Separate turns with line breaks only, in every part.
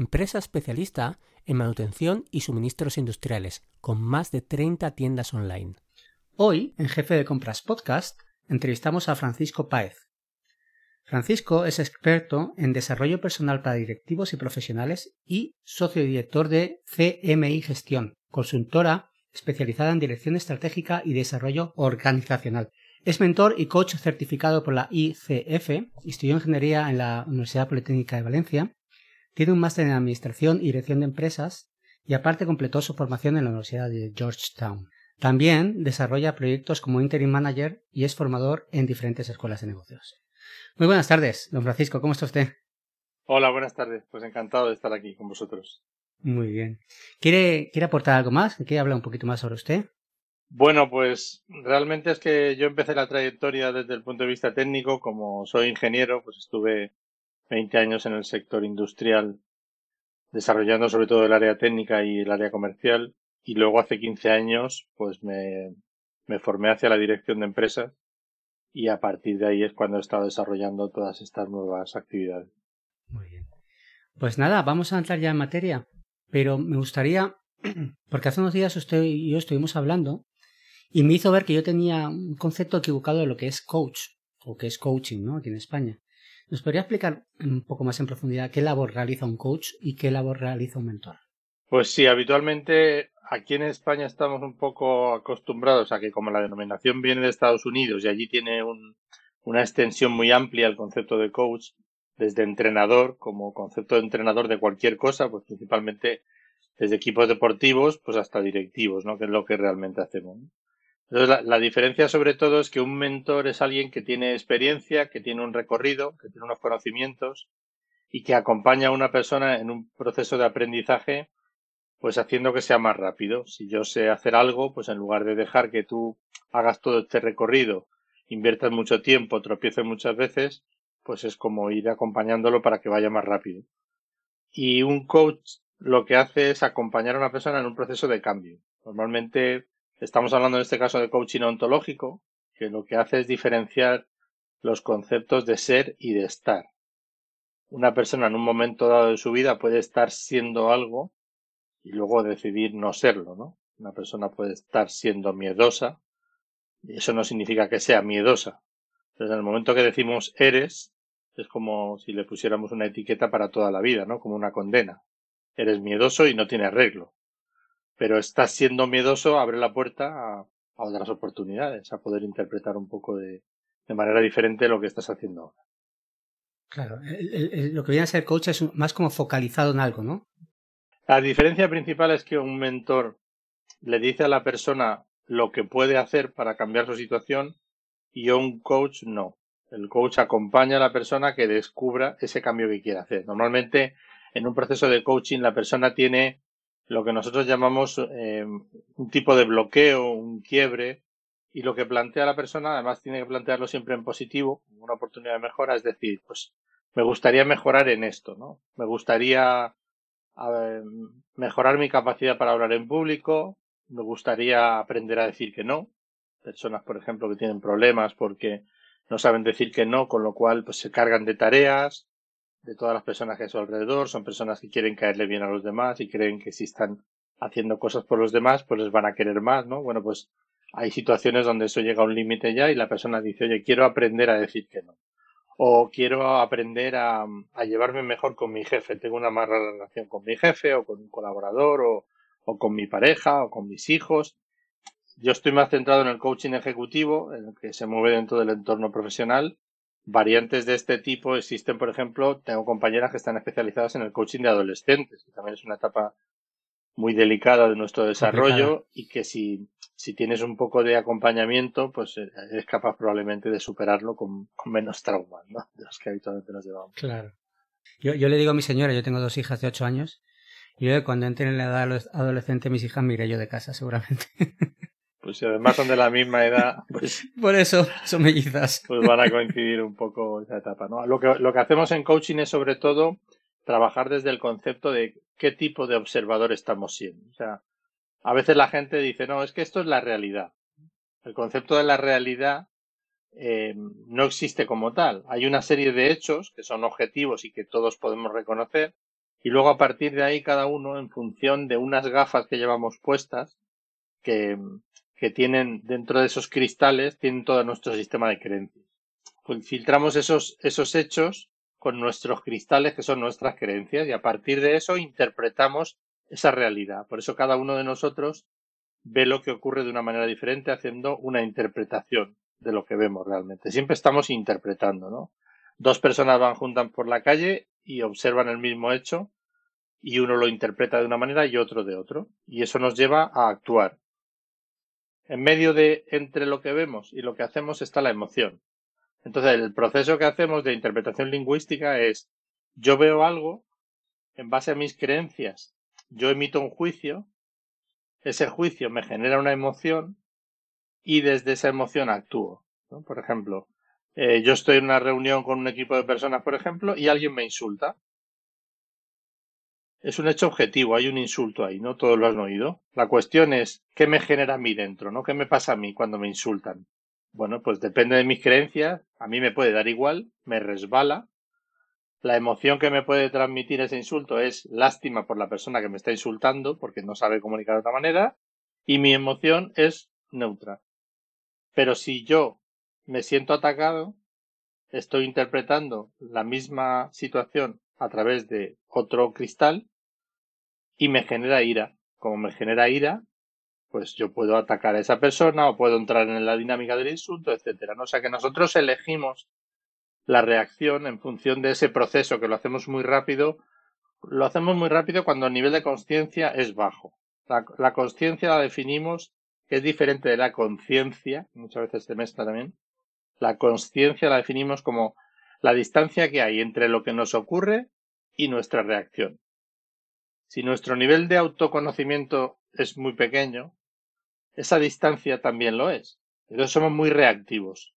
empresa especialista en manutención y suministros industriales, con más de 30 tiendas online. Hoy, en Jefe de Compras Podcast, entrevistamos a Francisco Páez. Francisco es experto en desarrollo personal para directivos y profesionales y socio director de CMI Gestión, consultora especializada en dirección estratégica y desarrollo organizacional. Es mentor y coach certificado por la ICF, estudió ingeniería en la Universidad Politécnica de Valencia tiene un máster en Administración y Dirección de Empresas y aparte completó su formación en la Universidad de Georgetown. También desarrolla proyectos como Interim Manager y es formador en diferentes escuelas de negocios. Muy buenas tardes, don Francisco, ¿cómo está usted?
Hola, buenas tardes. Pues encantado de estar aquí con vosotros.
Muy bien. ¿Quiere, ¿quiere aportar algo más? ¿Quiere hablar un poquito más sobre usted?
Bueno, pues realmente es que yo empecé la trayectoria desde el punto de vista técnico. Como soy ingeniero, pues estuve 20 años en el sector industrial, desarrollando sobre todo el área técnica y el área comercial. Y luego hace 15 años, pues me, me formé hacia la dirección de empresas y a partir de ahí es cuando he estado desarrollando todas estas nuevas actividades.
Muy bien. Pues nada, vamos a entrar ya en materia, pero me gustaría, porque hace unos días usted y yo estuvimos hablando y me hizo ver que yo tenía un concepto equivocado de lo que es coach o que es coaching, ¿no? Aquí en España. ¿Nos podría explicar un poco más en profundidad qué labor realiza un coach y qué labor realiza un mentor?
Pues sí, habitualmente aquí en España estamos un poco acostumbrados a que como la denominación viene de Estados Unidos y allí tiene una extensión muy amplia el concepto de coach, desde entrenador como concepto de entrenador de cualquier cosa, pues principalmente desde equipos deportivos pues hasta directivos, ¿no? Que es lo que realmente hacemos. Entonces, la, diferencia sobre todo es que un mentor es alguien que tiene experiencia, que tiene un recorrido, que tiene unos conocimientos y que acompaña a una persona en un proceso de aprendizaje, pues haciendo que sea más rápido. Si yo sé hacer algo, pues en lugar de dejar que tú hagas todo este recorrido, inviertas mucho tiempo, tropieces muchas veces, pues es como ir acompañándolo para que vaya más rápido. Y un coach lo que hace es acompañar a una persona en un proceso de cambio. Normalmente Estamos hablando en este caso de coaching ontológico, que lo que hace es diferenciar los conceptos de ser y de estar. Una persona en un momento dado de su vida puede estar siendo algo y luego decidir no serlo, ¿no? Una persona puede estar siendo miedosa y eso no significa que sea miedosa. Entonces, en el momento que decimos eres, es como si le pusiéramos una etiqueta para toda la vida, ¿no? Como una condena. Eres miedoso y no tiene arreglo pero estás siendo miedoso abre la puerta a, otras oportunidades, a poder interpretar un poco de, manera diferente lo que estás haciendo ahora.
Claro, lo que viene a ser coach es más como focalizado en algo, ¿no?
La diferencia principal es que un mentor le dice a la persona lo que puede hacer para cambiar su situación y un coach no. El coach acompaña a la persona que descubra ese cambio que quiere hacer. Normalmente en un proceso de coaching la persona tiene lo que nosotros llamamos eh, un tipo de bloqueo, un quiebre, y lo que plantea la persona, además tiene que plantearlo siempre en positivo, una oportunidad de mejora, es decir, pues me gustaría mejorar en esto, ¿no? Me gustaría mejorar mi capacidad para hablar en público, me gustaría aprender a decir que no. Personas, por ejemplo, que tienen problemas porque no saben decir que no, con lo cual pues se cargan de tareas, de todas las personas que hay a su alrededor, son personas que quieren caerle bien a los demás y creen que si están haciendo cosas por los demás, pues les van a querer más, ¿no? Bueno, pues hay situaciones donde eso llega a un límite ya y la persona dice, oye, quiero aprender a decir que no. O quiero aprender a, a llevarme mejor con mi jefe. Tengo una mala relación con mi jefe o con un colaborador o, o con mi pareja o con mis hijos. Yo estoy más centrado en el coaching ejecutivo, en el que se mueve dentro del entorno profesional Variantes de este tipo existen, por ejemplo, tengo compañeras que están especializadas en el coaching de adolescentes, que también es una etapa muy delicada de nuestro desarrollo y que si, si tienes un poco de acompañamiento, pues eh, eres capaz probablemente de superarlo con, menos traumas, ¿no? De los que habitualmente nos llevamos.
Claro. Yo, yo le digo a mi señora, yo tengo dos hijas de ocho años, Yo cuando entre en la edad adolescente mis hijas me yo de casa seguramente.
Pues si además son de la misma edad, pues...
Por eso son mellizas.
Pues van a coincidir un poco esa etapa, ¿no? Lo que, lo que hacemos en coaching es sobre todo trabajar desde el concepto de qué tipo de observador estamos siendo. O sea, a veces la gente dice, no, es que esto es la realidad. El concepto de la realidad eh, no existe como tal. Hay una serie de hechos que son objetivos y que todos podemos reconocer, y luego a partir de ahí cada uno, en función de unas gafas que llevamos puestas, que, que tienen dentro de esos cristales, tienen todo nuestro sistema de creencias. Pues filtramos esos, esos hechos con nuestros cristales, que son nuestras creencias, y a partir de eso interpretamos esa realidad. Por eso cada uno de nosotros ve lo que ocurre de una manera diferente haciendo una interpretación de lo que vemos realmente. Siempre estamos interpretando, ¿no? Dos personas van juntas por la calle y observan el mismo hecho y uno lo interpreta de una manera y otro de otro. Y eso nos lleva a actuar. En medio de entre lo que vemos y lo que hacemos está la emoción. Entonces, el proceso que hacemos de interpretación lingüística es yo veo algo en base a mis creencias, yo emito un juicio, ese juicio me genera una emoción y desde esa emoción actúo. Por ejemplo, eh, yo estoy en una reunión con un equipo de personas, por ejemplo, y alguien me insulta. Es un hecho objetivo, hay un insulto ahí, ¿no? Todos lo han oído. La cuestión es, ¿qué me genera a mí dentro, ¿no? ¿Qué me pasa a mí cuando me insultan? Bueno, pues depende de mis creencias, a mí me puede dar igual, me resbala. La emoción que me puede transmitir ese insulto es lástima por la persona que me está insultando, porque no sabe comunicar de otra manera, y mi emoción es neutra. Pero si yo me siento atacado, estoy interpretando la misma situación a través de otro cristal y me genera ira. Como me genera ira, pues yo puedo atacar a esa persona o puedo entrar en la dinámica del insulto, etcétera. ¿no? O sea que nosotros elegimos la reacción en función de ese proceso que lo hacemos muy rápido. Lo hacemos muy rápido cuando el nivel de conciencia es bajo. La, la conciencia la definimos que es diferente de la conciencia, muchas veces se mezcla también. La conciencia la definimos como la distancia que hay entre lo que nos ocurre y nuestra reacción. Si nuestro nivel de autoconocimiento es muy pequeño, esa distancia también lo es. Entonces somos muy reactivos.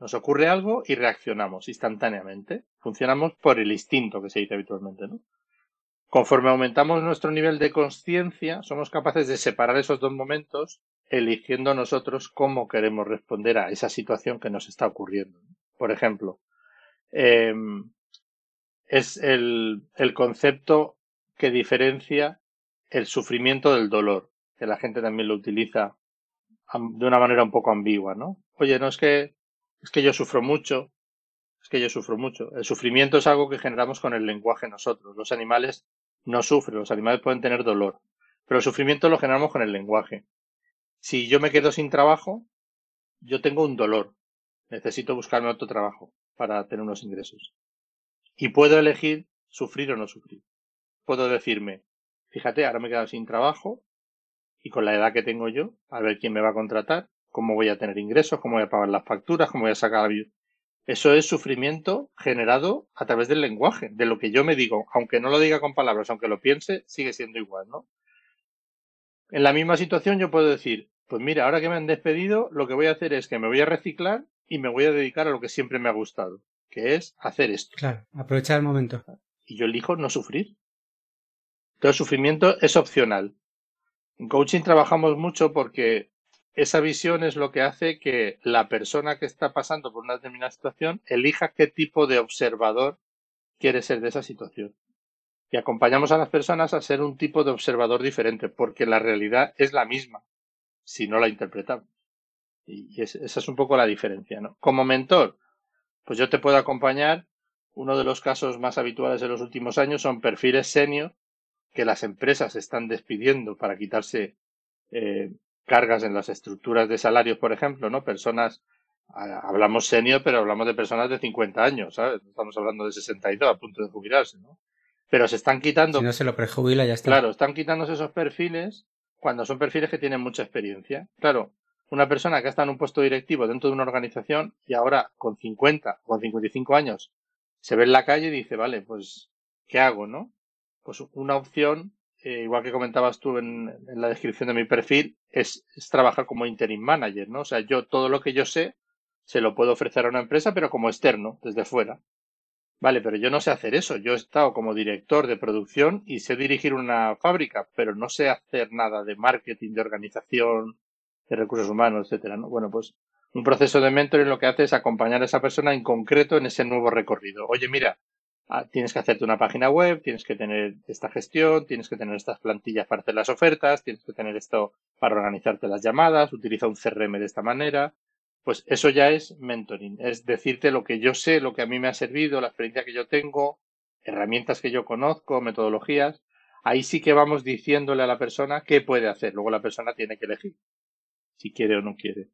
Nos ocurre algo y reaccionamos instantáneamente. Funcionamos por el instinto que se dice habitualmente, ¿no? Conforme aumentamos nuestro nivel de conciencia, somos capaces de separar esos dos momentos, eligiendo nosotros cómo queremos responder a esa situación que nos está ocurriendo. Por ejemplo, em, es el, el concepto que diferencia el sufrimiento del dolor, que la gente también lo utiliza de una manera un poco ambigua, ¿no? Oye, no es que es que yo sufro mucho, es que yo sufro mucho. El sufrimiento es algo que generamos con el lenguaje nosotros. Los animales no sufren, los animales pueden tener dolor, pero el sufrimiento lo generamos con el lenguaje. Si yo me quedo sin trabajo, yo tengo un dolor. Necesito buscarme otro trabajo para tener unos ingresos. Y puedo elegir sufrir o no sufrir. Puedo decirme, fíjate, ahora me he quedado sin trabajo y con la edad que tengo yo, a ver quién me va a contratar, cómo voy a tener ingresos, cómo voy a pagar las facturas, cómo voy a sacar la eso es sufrimiento generado a través del lenguaje, de lo que yo me digo, aunque no lo diga con palabras, aunque lo piense, sigue siendo igual, ¿no? En la misma situación yo puedo decir, pues mira, ahora que me han despedido, lo que voy a hacer es que me voy a reciclar y me voy a dedicar a lo que siempre me ha gustado, que es hacer esto.
Claro, aprovechar el momento.
Y yo elijo no sufrir. Todo sufrimiento es opcional. En coaching trabajamos mucho porque esa visión es lo que hace que la persona que está pasando por una determinada situación elija qué tipo de observador quiere ser de esa situación. Y acompañamos a las personas a ser un tipo de observador diferente, porque la realidad es la misma, si no la interpretamos. Y esa es un poco la diferencia, ¿no? Como mentor, pues yo te puedo acompañar. Uno de los casos más habituales de los últimos años son perfiles senior que las empresas están despidiendo para quitarse eh, cargas en las estructuras de salarios, por ejemplo, ¿no? Personas, hablamos senior, pero hablamos de personas de 50 años, ¿sabes? Estamos hablando de 62 a punto de jubilarse, ¿no? Pero se están quitando.
Si no se lo prejubila, ya está.
Claro, están quitándose esos perfiles cuando son perfiles que tienen mucha experiencia. Claro, una persona que está en un puesto directivo dentro de una organización y ahora con 50 o con 55 años se ve en la calle y dice, vale, pues, ¿qué hago, no? Pues una opción, eh, igual que comentabas tú en, la descripción de mi perfil, es, es, trabajar como interim manager, ¿no? O sea, yo todo lo que yo sé se lo puedo ofrecer a una empresa, pero como externo, desde fuera. Vale, pero yo no sé hacer eso. Yo he estado como director de producción y sé dirigir una fábrica, pero no sé hacer nada de marketing, de organización, de recursos humanos, etcétera. ¿no? Bueno, pues un proceso de mentoring lo que hace es acompañar a esa persona en concreto en ese nuevo recorrido. Oye, mira, tienes que hacerte una página web, tienes que tener esta gestión, tienes que tener estas plantillas para hacer las ofertas, tienes que tener esto para organizarte las llamadas, utiliza un CRM de esta manera, pues eso ya es mentoring, es decirte lo que yo sé, lo que a mí me ha servido, la experiencia que yo tengo, herramientas que yo conozco, metodologías. Ahí sí que vamos diciéndole a la persona qué puede hacer. Luego la persona tiene que elegir si quiere o no quiere.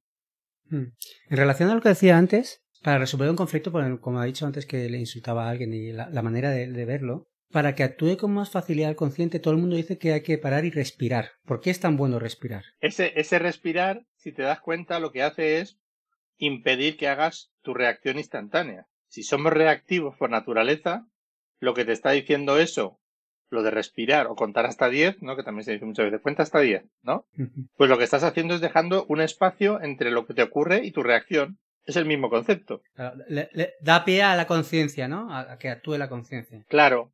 Hmm. En relación a lo que decía antes, para resolver un conflicto, como ha dicho antes que le insultaba a alguien y la, manera de, de, verlo, para que actúe con más facilidad el consciente, todo el mundo dice que hay que parar y respirar. ¿Por qué es tan bueno respirar?
Ese, ese respirar, si te das cuenta, lo que hace es impedir que hagas tu reacción instantánea. Si somos reactivos por naturaleza, lo que te está diciendo eso, lo de respirar o contar hasta 10, ¿no? Que también se dice muchas veces, cuenta hasta 10, ¿no? Pues lo que estás haciendo es dejando un espacio entre lo que te ocurre y tu reacción. Es el mismo concepto.
da pie a la conciencia, ¿no? A, que actúe la conciencia.
Claro.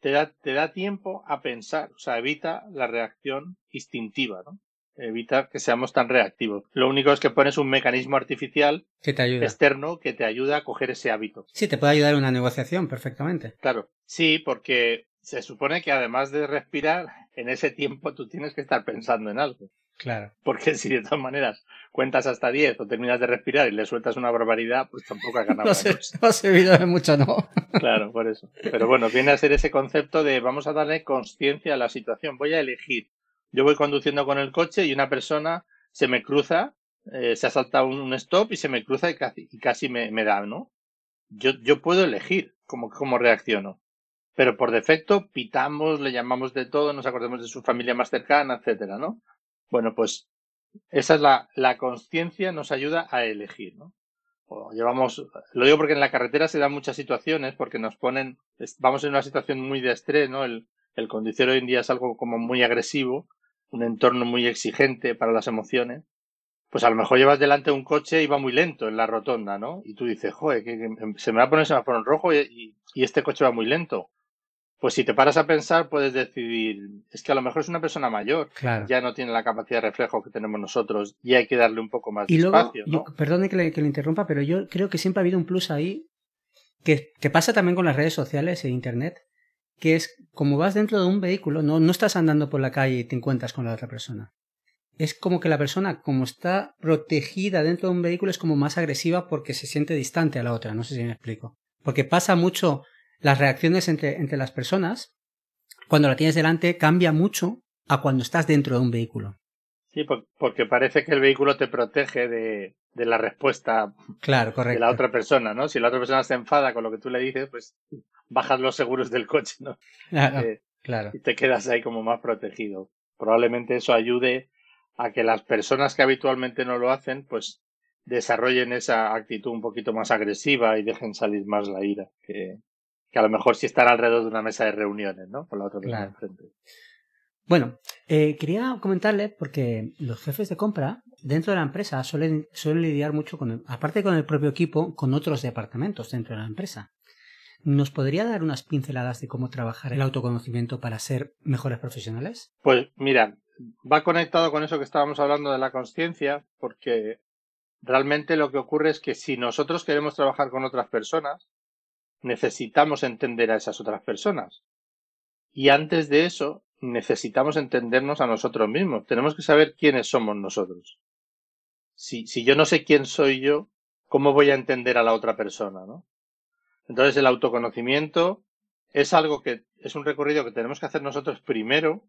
Te da, te da tiempo a pensar, o sea, evita la reacción instintiva, ¿no? evitar que seamos tan reactivos. Lo único es que pones un mecanismo artificial
que te ayuda.
externo que te ayuda a coger ese hábito.
Sí, te puede ayudar en una negociación perfectamente.
Claro, sí, porque se supone que además de respirar, en ese tiempo tú tienes que estar pensando en algo.
Claro.
Porque si de todas maneras cuentas hasta 10 o terminas de respirar y le sueltas una barbaridad, pues tampoco ha ganado.
no, no ha servido de mucho, ¿no?
claro, por eso. Pero bueno, viene a ser ese concepto de vamos a darle conciencia a la situación. Voy a elegir yo voy conduciendo con el coche y una persona se me cruza, eh, se ha saltado un stop y se me cruza y casi, y casi me, me da, ¿no? Yo, yo puedo elegir cómo, cómo reacciono. Pero por defecto pitamos, le llamamos de todo, nos acordemos de su familia más cercana, etcétera, ¿no? Bueno, pues esa es la, la conciencia nos ayuda a elegir, ¿no? O llevamos, lo digo porque en la carretera se dan muchas situaciones porque nos ponen, vamos en una situación muy de estrés, ¿no? El, el conducir hoy en día es algo como muy agresivo un entorno muy exigente para las emociones, pues a lo mejor llevas delante un coche y va muy lento en la rotonda, ¿no? Y tú dices, joder, que, se me va a poner el semáforo en rojo y, este coche va muy lento. Pues si te paras a pensar, puedes decidir, es que a lo mejor es una persona mayor, ya no tiene la capacidad de reflejo que tenemos nosotros y hay que darle un poco más de espacio. ¿no?
perdone que le, que le, interrumpa, pero yo creo que siempre ha habido un plus ahí que, que pasa también con las redes sociales e Internet, que es como vas dentro de un vehículo, no, no estás andando por la calle y te encuentras con la otra persona. Es como que la persona, como está protegida dentro de un vehículo, es como más agresiva porque se siente distante a la otra. No sé si me explico. Porque pasa mucho las reacciones entre, entre las personas. Cuando la tienes delante, cambia mucho a cuando estás dentro de un vehículo.
Sí, porque parece que el vehículo te protege de, de la respuesta
claro, correcto.
de la otra persona, ¿no? Si la otra persona se enfada con lo que tú le dices, pues bajas los seguros del coche, ¿no?
Claro, eh, claro.
Y te quedas ahí como más protegido. Probablemente eso ayude a que las personas que habitualmente no lo hacen, pues desarrollen esa actitud un poquito más agresiva y dejen salir más la ira, que, que a lo mejor si están alrededor de una mesa de reuniones, ¿no? Con la otra persona enfrente.
Bueno, eh, quería comentarle, porque los jefes de compra dentro de la empresa suelen, suelen lidiar mucho con, aparte con el propio equipo, con otros departamentos dentro de la empresa. ¿Nos podría dar unas pinceladas de cómo trabajar el autoconocimiento para ser mejores profesionales?
Pues mira, va conectado con eso que estábamos hablando de la conciencia, porque realmente lo que ocurre es que si nosotros queremos trabajar con otras personas, necesitamos entender a esas otras personas. Y antes de eso, necesitamos entendernos a nosotros mismos. Tenemos que saber quiénes somos nosotros. Si, si yo no sé quién soy yo, ¿cómo voy a entender a la otra persona? ¿no? Entonces el autoconocimiento es algo que es un recorrido que tenemos que hacer nosotros primero,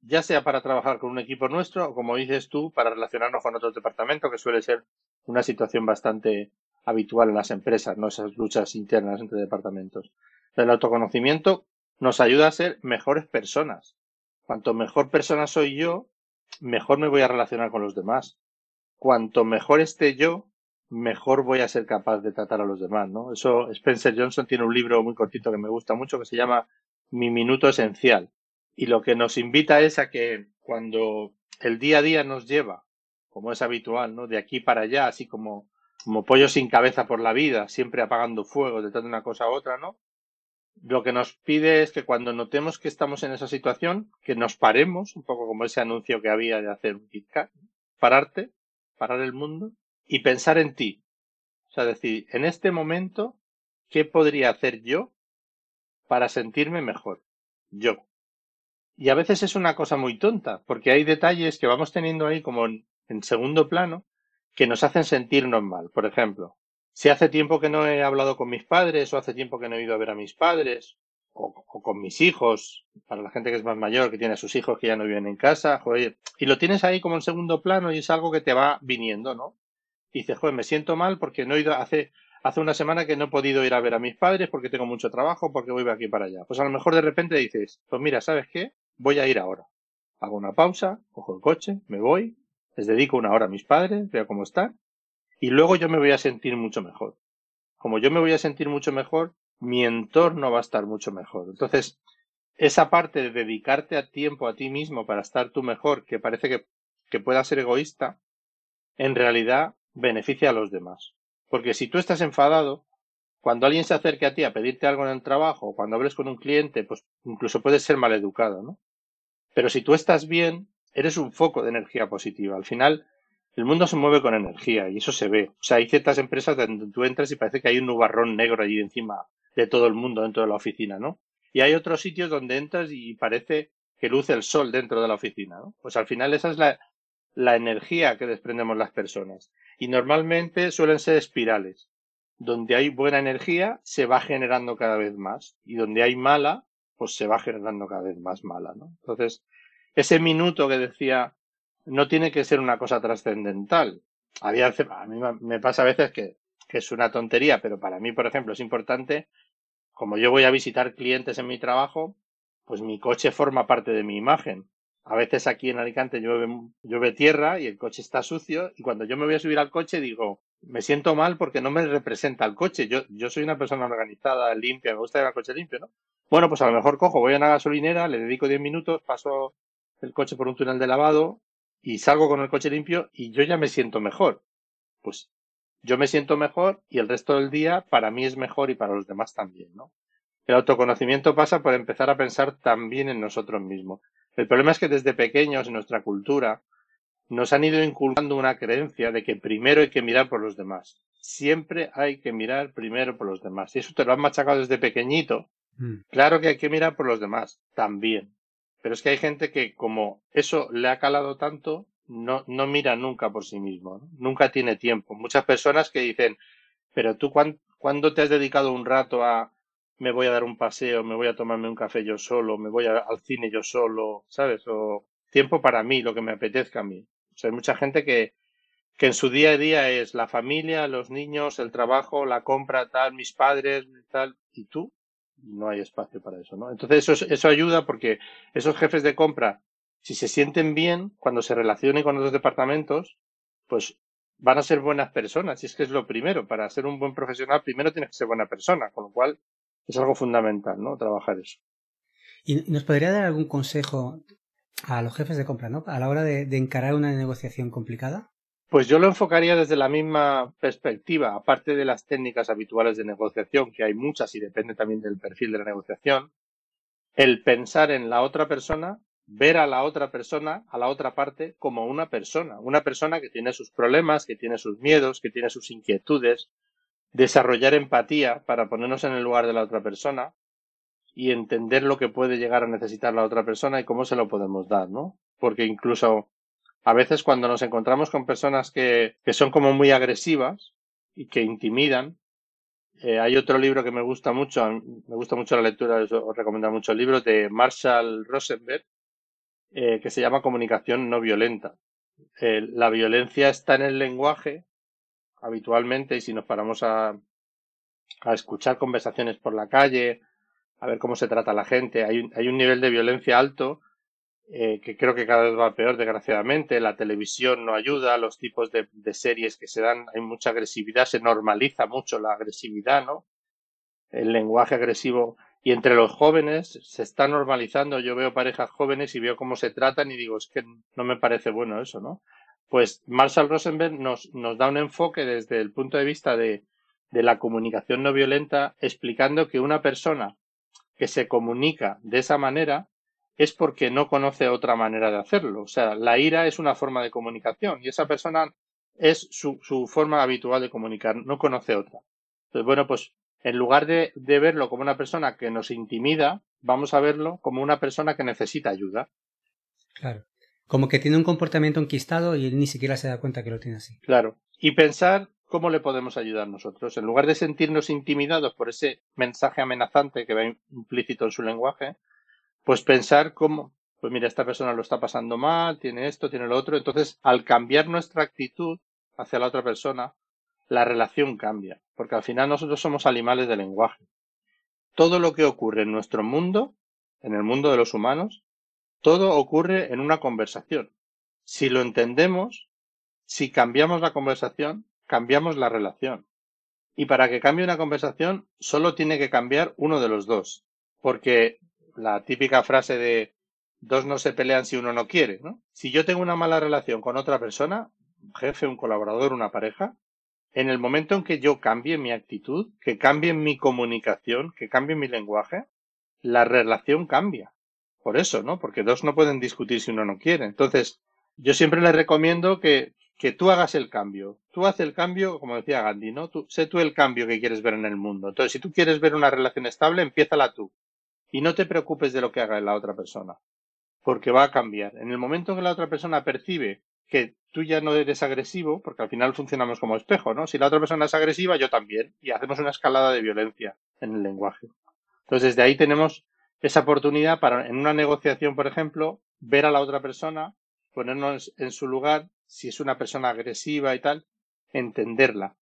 ya sea para trabajar con un equipo nuestro o como dices tú, para relacionarnos con otros departamentos, que suele ser una situación bastante habitual en las empresas, ¿no? Esas luchas internas entre departamentos. El autoconocimiento nos ayuda a ser mejores personas. Cuanto mejor persona soy yo, mejor me voy a relacionar con los demás. Cuanto mejor esté yo, mejor voy a ser capaz de tratar a los demás, ¿no? Eso, Spencer Johnson tiene un libro muy cortito que me gusta mucho que se llama mi minuto esencial. Y lo que nos invita es a que cuando el día a día nos lleva, como es habitual, ¿no? De aquí para allá, así como, como pollo sin cabeza por la vida, siempre apagando fuego de una cosa a otra, ¿no? Lo que nos pide es que cuando notemos que estamos en esa situación, que nos paremos, un poco como ese anuncio que había de hacer un KitKat, pararte, parar el mundo y pensar en ti. O sea, decir, en este momento, ¿qué podría hacer yo para sentirme mejor? Yo. Y a veces es una cosa muy tonta, porque hay detalles que vamos teniendo ahí como en segundo plano que nos hacen sentirnos mal. Por ejemplo, si hace tiempo que no he hablado con mis padres o hace tiempo que no he ido a ver a mis padres o, con mis hijos, para la gente que es más mayor, que tiene a sus hijos que ya no viven en casa, joder, y lo tienes ahí como en segundo plano y es algo que te va viniendo, ¿no? Y dices, joder, me siento mal porque no he ido, hace, hace una semana que no he podido ir a ver a mis padres porque tengo mucho trabajo, porque voy de aquí para allá. Pues a lo mejor de repente dices, pues mira, ¿sabes qué? Voy a ir ahora. Hago una pausa, cojo el coche, me voy, les dedico una hora a mis padres, veo cómo están, y luego yo me voy a sentir mucho mejor. Como yo me voy a sentir mucho mejor, mi entorno va a estar mucho mejor. Entonces, esa parte de dedicarte a tiempo a ti mismo para estar tú mejor, que parece que, que pueda ser egoísta, en realidad beneficia a los demás. Porque si tú estás enfadado, cuando alguien se acerque a ti a pedirte algo en el trabajo, cuando hables con un cliente, pues incluso puedes ser maleducado, ¿no? Pero si tú estás bien, eres un foco de energía positiva. Al final, el mundo se mueve con energía y eso se ve. O sea, hay ciertas empresas donde tú entras y parece que hay un nubarrón negro allí encima de todo el mundo dentro de la oficina, ¿no? Y hay otros sitios donde entras y parece que luce el sol dentro de la oficina, ¿no? Pues al final esa es la, la energía que desprendemos las personas. Y normalmente suelen ser espirales. Donde hay buena energía se va generando cada vez más. Y donde hay mala, pues se va generando cada vez más mala, ¿no? Entonces, ese minuto que decía no tiene que ser una cosa trascendental. A mí me pasa a veces que, es una tontería, pero para mí, por ejemplo, es importante, como yo voy a visitar clientes en mi trabajo, pues mi coche forma parte de mi imagen. A veces aquí en Alicante llueve, llueve tierra y el coche está sucio y cuando yo me voy a subir al coche digo, me siento mal porque no me representa el coche. Yo, yo soy una persona organizada, limpia, me gusta llevar el coche limpio, ¿no? Bueno, pues a lo mejor cojo, voy a una gasolinera, le dedico 10 minutos, paso el coche por un túnel de lavado, y salgo con el coche limpio y yo ya me siento mejor. Pues yo me siento mejor y el resto del día para mí es mejor y para los demás también, ¿no? El autoconocimiento pasa por empezar a pensar también en nosotros mismos. El problema es que desde pequeños en nuestra cultura nos han ido inculcando una creencia de que primero hay que mirar por los demás. Siempre hay que mirar primero por los demás. Y eso te lo han machacado desde pequeñito. Mm. Claro que hay que mirar por los demás, también. Pero es que hay gente que como eso le ha calado tanto, no, no mira nunca por sí mismo, nunca tiene tiempo. Muchas personas que dicen, pero tú ¿cuándo, te has dedicado un rato a me voy a dar un paseo, me voy a tomarme un café yo solo, me voy al cine yo solo, ¿sabes? O tiempo para mí, lo que me apetezca a mí. O sea, hay mucha gente que, que en su día a día es la familia, los niños, el trabajo, la compra, tal, mis padres, tal, y tú no hay espacio para eso, ¿no? Entonces eso, eso ayuda porque esos jefes de compra, si se sienten bien cuando se relacionen con otros departamentos, pues van a ser buenas personas. Y es que es lo primero. Para ser un buen profesional, primero tienes que ser buena persona, con lo cual es algo fundamental, ¿no? Trabajar eso.
¿Y nos podría dar algún consejo a los jefes de compra, ¿no? A la hora de encarar una negociación complicada?
Pues yo lo enfocaría desde la misma perspectiva, aparte de las técnicas habituales de negociación, que hay muchas y depende también del perfil de la negociación, el pensar en la otra persona, ver a la otra persona, a la otra parte, como una persona, una persona que tiene sus problemas, que tiene sus miedos, que tiene sus inquietudes, desarrollar empatía para ponernos en el lugar de la otra persona y entender lo que puede llegar a necesitar la otra persona y cómo se lo podemos dar, ¿no? Porque incluso a veces cuando nos encontramos con personas que, que son como muy agresivas y que intimidan, eh, hay otro libro que me gusta mucho, me gusta mucho la lectura, os recomiendo mucho el libro de Marshall Rosenberg, eh, que se llama Comunicación no violenta. La violencia está en el lenguaje habitualmente y si nos paramos a, a escuchar conversaciones por la calle, a ver cómo se trata la gente, hay, hay un nivel de violencia alto eh, que creo que cada vez va peor, desgraciadamente. La televisión no ayuda, los tipos de, series que se dan, hay mucha agresividad, se normaliza mucho la agresividad, ¿no? El lenguaje agresivo Y entre los jóvenes se está normalizando. Yo veo parejas jóvenes y veo cómo se tratan y digo, es que no me parece bueno eso, ¿no? Pues Marshall Rosenberg nos, nos da un enfoque desde el punto de vista de, de la comunicación no violenta, explicando que una persona que se comunica de esa manera es porque no conoce otra manera de hacerlo. O sea, la ira es una forma de comunicación y esa persona es su, su forma habitual de comunicar, no conoce otra. Entonces, bueno, pues en lugar de, verlo como una persona que nos intimida, vamos a verlo como una persona que necesita ayuda.
Claro. Como que tiene un comportamiento enquistado y él ni siquiera se da cuenta que lo tiene así.
Claro. Y pensar cómo le podemos ayudar nosotros. En lugar de sentirnos intimidados por ese mensaje amenazante que va implícito en su lenguaje, pues pensar cómo, pues mira, esta persona lo está pasando mal, tiene esto, tiene lo otro. Entonces, al cambiar nuestra actitud hacia la otra persona, la relación cambia, porque al final nosotros somos animales de lenguaje. Todo lo que ocurre en nuestro mundo, en el mundo de los humanos, todo ocurre en una conversación. Si lo entendemos, si cambiamos la conversación, cambiamos la relación. Y para que cambie una conversación, solo tiene que cambiar uno de los dos. Porque la típica frase de dos no se pelean si uno no quiere, ¿no? Si yo tengo una mala relación con otra persona, un jefe, un colaborador, una pareja, en el momento en que yo cambie mi actitud, que cambie mi comunicación, que cambie mi lenguaje, la relación cambia. Por eso, ¿no? Porque dos no pueden discutir si uno no quiere. Entonces, yo siempre les recomiendo que, que tú hagas el cambio. Tú haces el cambio, como decía Gandhi, ¿no? Tú, sé tú el cambio que quieres ver en el mundo. Entonces, si tú quieres ver una relación estable, empiézala tú. Y no te preocupes de lo que haga la otra persona. Porque va a cambiar. En el momento que la otra persona percibe que tú ya no eres agresivo, porque al final funcionamos como espejo, ¿no? Si la otra persona es agresiva, yo también, y hacemos una escalada de violencia en el lenguaje. Entonces, desde ahí tenemos esa oportunidad para, en una negociación, por ejemplo, ver a la otra persona, ponernos en su lugar, si es una persona agresiva y tal, entenderla.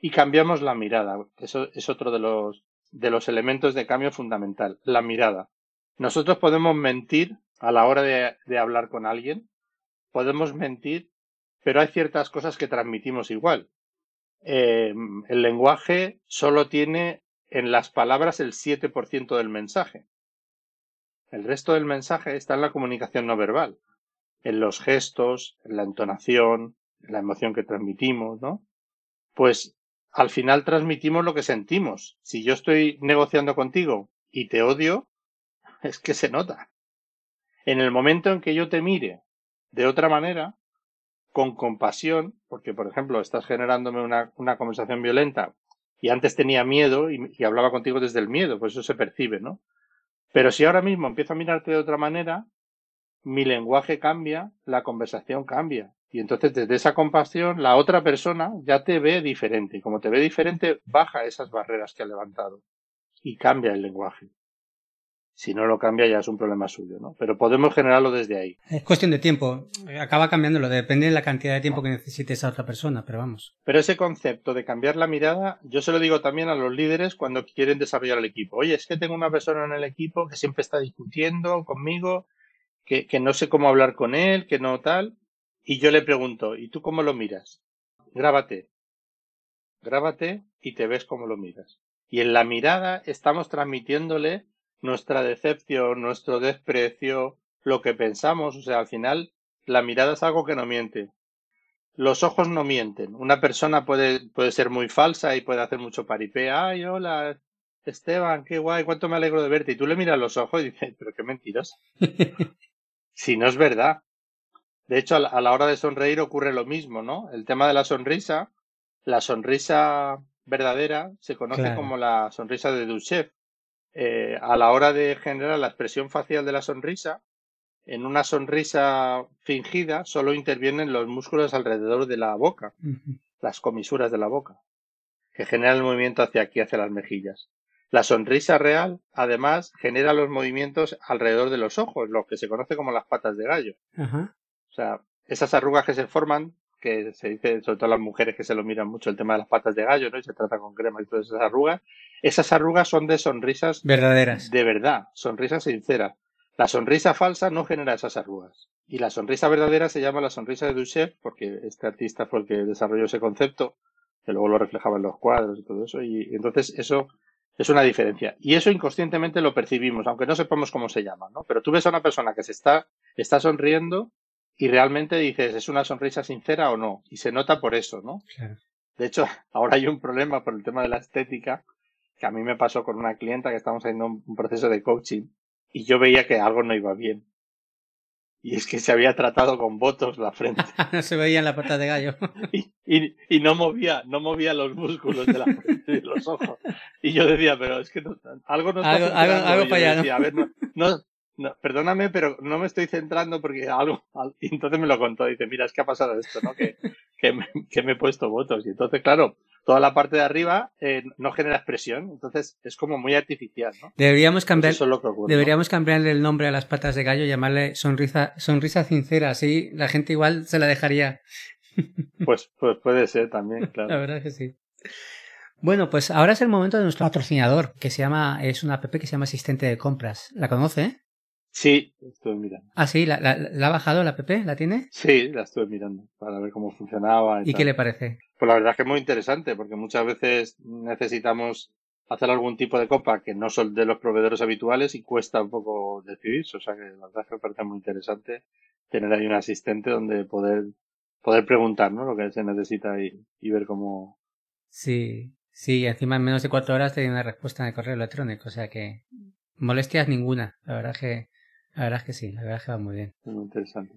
Y cambiamos la mirada. Eso es otro de los, de los elementos de cambio fundamental, la mirada. Nosotros podemos mentir a la hora de hablar con alguien, podemos mentir, pero hay ciertas cosas que transmitimos igual. Eh, el lenguaje solo tiene en las palabras el 7% del mensaje. El resto del mensaje está en la comunicación no verbal, en los gestos, en la entonación, en la emoción que transmitimos, ¿no? Pues al final transmitimos lo que sentimos. Si yo estoy negociando contigo y te odio, es que se nota. En el momento en que yo te mire de otra manera, con compasión, porque por ejemplo estás generándome una, una conversación violenta y antes tenía miedo y, y, hablaba contigo desde el miedo, pues eso se percibe, ¿no? Pero si ahora mismo empiezo a mirarte de otra manera, mi lenguaje cambia, la conversación cambia. Y entonces desde esa compasión la otra persona ya te ve diferente. Y como te ve diferente, baja esas barreras que ha levantado y cambia el lenguaje. Si no lo cambia ya es un problema suyo, ¿no? Pero podemos generarlo desde ahí.
Es cuestión de tiempo. Acaba cambiándolo. Depende de la cantidad de tiempo que necesite esa otra persona, pero vamos.
Pero ese concepto de cambiar la mirada, yo se lo digo también a los líderes cuando quieren desarrollar el equipo. Oye, es que tengo una persona en el equipo que siempre está discutiendo conmigo, que, que no sé cómo hablar con él, que no tal. Y yo le pregunto, ¿y tú cómo lo miras? Grábate. Grábate y te ves cómo lo miras. Y en la mirada estamos transmitiéndole nuestra decepción, nuestro desprecio, lo que pensamos. O sea, al final, la mirada es algo que no miente. Los ojos no mienten. Una persona puede, puede ser muy falsa y puede hacer mucho paripé. Ay, hola, Esteban, qué guay, cuánto me alegro de verte. Y tú le miras los ojos y dices, pero qué mentiras. si no es verdad. De hecho, a la hora de sonreír ocurre lo mismo, ¿no? El tema de la sonrisa, la sonrisa verdadera se conoce como la sonrisa de Duchef. Eh, a la hora de generar la expresión facial de la sonrisa, en una sonrisa fingida solo intervienen los músculos alrededor de la boca, las comisuras de la boca, que generan el movimiento hacia aquí, hacia las mejillas. La sonrisa real, además, genera los movimientos alrededor de los ojos, lo que se conoce como las patas de gallo. Sea, esas arrugas que se forman, que se dice, sobre todo las mujeres que se lo miran mucho, el tema de las patas de gallo, ¿no? Y se trata con crema y todas esas arrugas, esas arrugas son de sonrisas
verdaderas.
De verdad, sonrisas sinceras. La sonrisa falsa no genera esas arrugas. Y la sonrisa verdadera se llama la sonrisa de Duchef, porque este artista fue el que desarrolló ese concepto, que luego lo reflejaba en los cuadros y todo eso. Y entonces eso Es una diferencia. Y eso inconscientemente lo percibimos, aunque no sepamos cómo se llama, ¿no? Pero tú ves a una persona que se está, está sonriendo y realmente dices, ¿es una sonrisa sincera o no? Y se nota por eso, ¿no? De hecho, ahora hay un problema por el tema de la estética, que a mí me pasó con una clienta que estamos haciendo un proceso de coaching y yo veía que algo no iba bien. Y es que se había tratado con votos la frente.
no se veía en la pata de gallo.
y, y, no movía, no movía los músculos de la frente y los ojos. Y yo decía, pero es que algo no está
algo, algo, para
A ver, no, no, perdóname, pero no me estoy centrando porque algo. Y entonces me lo contó. Dice, mira, es que ha pasado esto, ¿no? Que, que, me, que me he puesto votos. Y entonces, claro, toda la parte de arriba eh, no genera expresión, entonces es como muy artificial, ¿no?
Deberíamos cambiar, deberíamos cambiarle el nombre a las patas de gallo y llamarle sonrisa, sonrisa sincera, así la gente igual se la dejaría.
Pues, pues puede ser también, claro.
La verdad que sí. Bueno, pues ahora es el momento de nuestro patrocinador, que se llama, es una app que se llama Asistente de Compras. ¿La conoce?
Sí, estuve mirando.
Ah, sí, ¿La, ha bajado la app? ¿La tiene?
Sí, la estuve mirando para ver cómo funcionaba.
¿Y, qué le parece?
Pues la verdad es que es muy interesante porque muchas veces necesitamos hacer algún tipo de copa que no son de los proveedores habituales y cuesta un poco decidirse. O sea que la verdad es que me parece muy interesante tener ahí un asistente donde poder, poder preguntar ¿no? lo que se necesita y, y ver cómo.
Sí, sí, encima en menos de cuatro horas te una respuesta en el correo electrónico. O sea que molestias ninguna. La verdad es que la verdad es que sí, la verdad es que va muy bien.
Muy interesante.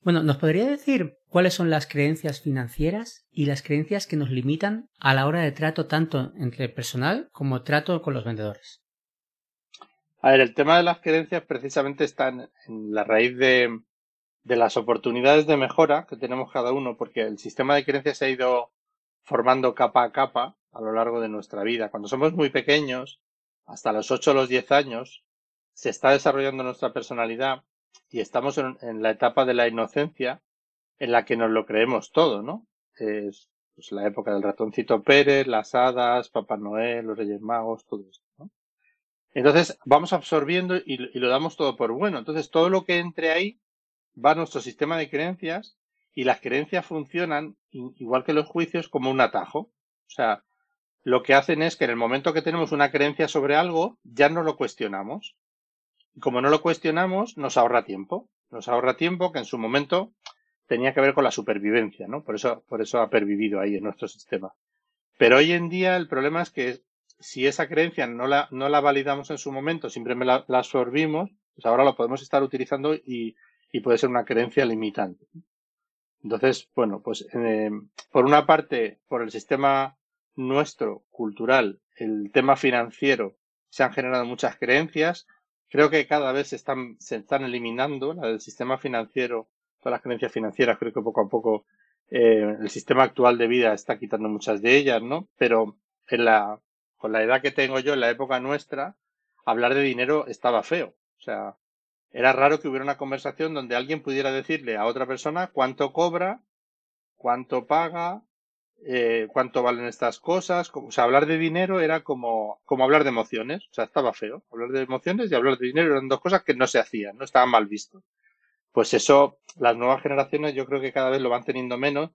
Bueno, ¿nos podría decir cuáles son las creencias financieras y las creencias que nos limitan a la hora de trato tanto entre el personal como trato con los vendedores?
A ver, el tema de las creencias precisamente está en, la raíz de, de las oportunidades de mejora que tenemos cada uno, porque el sistema de creencias se ha ido formando capa a capa a lo largo de nuestra vida. Cuando somos muy pequeños, hasta los 8 o los 10 años, se está desarrollando nuestra personalidad y estamos en, la etapa de la inocencia en la que nos lo creemos todo, ¿no? Es pues, la época del ratoncito Pérez, las hadas, Papá Noel, los Reyes Magos, todo esto, ¿no? Entonces vamos absorbiendo y, y lo damos todo por bueno. Entonces todo lo que entre ahí va a nuestro sistema de creencias y las creencias funcionan igual que los juicios como un atajo. O sea, lo que hacen es que en el momento que tenemos una creencia sobre algo, ya no lo cuestionamos. Como no lo cuestionamos, nos ahorra tiempo. Nos ahorra tiempo que en su momento tenía que ver con la supervivencia, ¿no? Por eso, por eso ha pervivido ahí en nuestro sistema. Pero hoy en día el problema es que si esa creencia no la, no la validamos en su momento, simplemente la, la absorbimos, pues ahora lo podemos estar utilizando y, y puede ser una creencia limitante. Entonces, bueno, pues eh, por una parte, por el sistema nuestro cultural, el tema financiero, se han generado muchas creencias, Creo que cada vez se están, se están eliminando la del sistema financiero, todas las creencias financieras, creo que poco a poco eh, el sistema actual de vida está quitando muchas de ellas, ¿no? Pero en la, con la edad que tengo yo, en la época nuestra, hablar de dinero estaba feo. O sea, era raro que hubiera una conversación donde alguien pudiera decirle a otra persona cuánto cobra, cuánto paga, eh, cuánto valen estas cosas. Como, o sea, hablar de dinero era como, como hablar de emociones. O sea, estaba feo. Hablar de emociones y hablar de dinero eran dos cosas que no se hacían, no estaban mal vistos. Pues eso, las nuevas generaciones yo creo que cada vez lo van teniendo menos.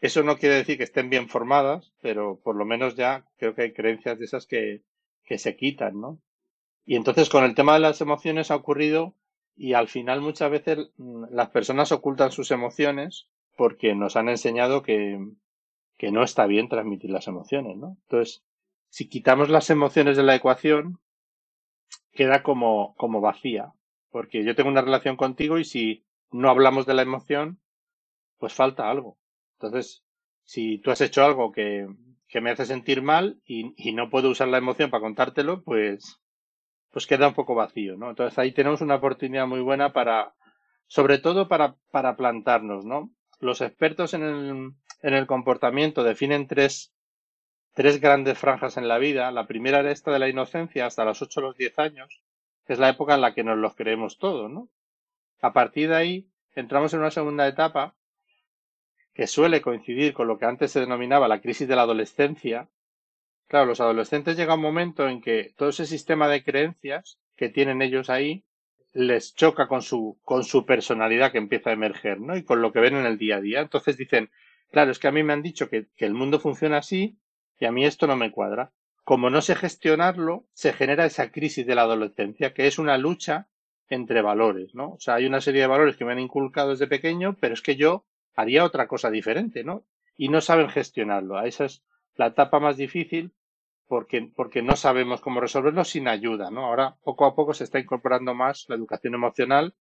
Eso no quiere decir que estén bien formadas, pero por lo menos ya creo que hay creencias de esas que, que se quitan, ¿no? Y entonces con el tema de las emociones ha ocurrido y al final muchas veces mm, las personas ocultan sus emociones porque nos han enseñado que, que no está bien transmitir las emociones, ¿no? Entonces, si quitamos las emociones de la ecuación, queda como, como vacía, porque yo tengo una relación contigo y si no hablamos de la emoción, pues falta algo. Entonces, si tú has hecho algo que, que me hace sentir mal y, y, no puedo usar la emoción para contártelo, pues, pues queda un poco vacío, ¿no? Entonces ahí tenemos una oportunidad muy buena para, sobre todo para, para plantarnos, ¿no? Los expertos en el, en el comportamiento definen tres, tres grandes franjas en la vida. La primera era esta de la inocencia hasta los 8 o los 10 años, que es la época en la que nos los creemos todo, ¿no? A partir de ahí entramos en una segunda etapa que suele coincidir con lo que antes se denominaba la crisis de la adolescencia. Claro, los adolescentes llega un momento en que todo ese sistema de creencias que tienen ellos ahí les choca con su, con su personalidad que empieza a emerger, ¿no? Y con lo que ven en el día a día. Entonces dicen, Claro, es que a mí me han dicho que, el mundo funciona así y a mí esto no me cuadra. como no sé gestionarlo, se genera esa crisis de la adolescencia, que es una lucha entre valores, ¿no? O sea, hay una serie de valores que me han inculcado desde pequeño, pero es que yo haría otra cosa diferente, ¿no? Y no saben gestionarlo. Esa es la etapa más difícil porque, porque no sabemos cómo resolverlo sin ayuda, ¿no? Ahora, poco a poco se está incorporando más la educación emocional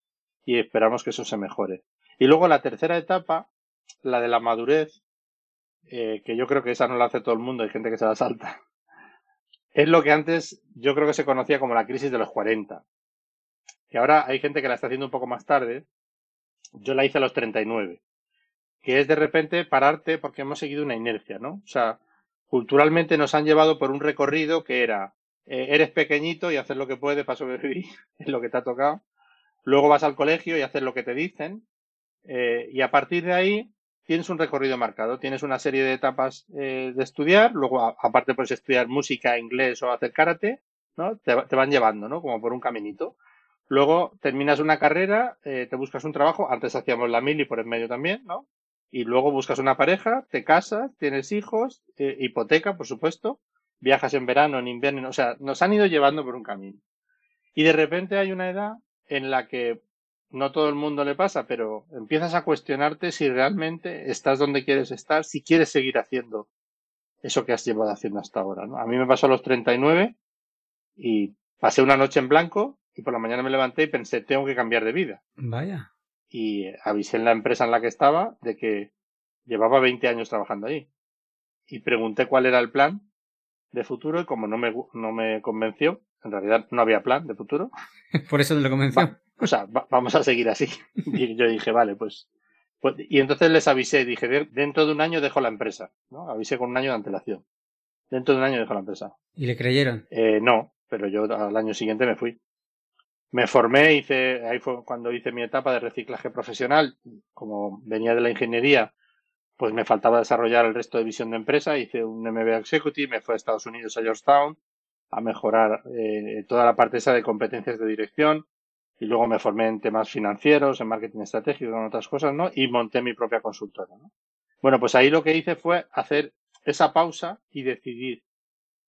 y esperamos que eso se mejore. Y luego la tercera etapa, la de la madurez, eh, que yo creo que esa no la hace todo el mundo, hay gente que se la salta. Es lo que antes yo creo que se conocía como la crisis de los 40. Y ahora hay gente que la está haciendo un poco más tarde. Yo la hice a los 39. Que es de repente pararte porque hemos seguido una inercia, ¿no? O sea, culturalmente nos han llevado por un recorrido que era, eh, eres pequeñito y haces lo que puedes para sobrevivir, es lo que te ha tocado. Luego vas al colegio y haces lo que te dicen. Eh, y a partir de ahí tienes un recorrido marcado, tienes una serie de etapas eh, de estudiar, luego aparte puedes estudiar música, inglés o hacer karate, ¿no? Te, van llevando, ¿no? Como por un caminito. Luego terminas una carrera, eh, te buscas un trabajo, antes hacíamos la mil y por en medio también, ¿no? Y luego buscas una pareja, te casas, tienes hijos, eh, hipoteca, por supuesto, viajas en verano, en invierno, o sea, nos han ido llevando por un camino. Y de repente hay una edad en la que no todo el mundo le pasa, pero empiezas a cuestionarte si realmente estás donde quieres estar, si quieres seguir haciendo eso que has llevado haciendo hasta ahora. ¿no? A mí me pasó a los 39 y pasé una noche en blanco y por la mañana me levanté y pensé, tengo que cambiar de vida.
Vaya.
Y avisé en la empresa en la que estaba de que llevaba 20 años trabajando ahí. Y pregunté cuál era el plan de futuro y como no me, no me convenció, en realidad no había plan de futuro.
por eso no lo convenció
o sea, vamos a seguir así. Y yo dije, vale, pues, pues, Y entonces les avisé, dije, dentro de un año dejo la empresa, ¿no? Avisé con un año de antelación. Dentro de un año dejo la empresa.
¿Y le creyeron?
Eh, no, pero yo al año siguiente me fui. Me formé, hice, ahí fue cuando hice mi etapa de reciclaje profesional. Como venía de la ingeniería, pues me faltaba desarrollar el resto de visión de empresa. Hice un MBA Executive, me fui a Estados Unidos, a Georgetown, a mejorar eh, toda la parte esa de competencias de dirección y luego me formé en temas financieros, en marketing estratégico, en otras cosas, ¿no? Y monté mi propia consultora, ¿no? Bueno, pues ahí lo que hice fue hacer esa pausa y decidir.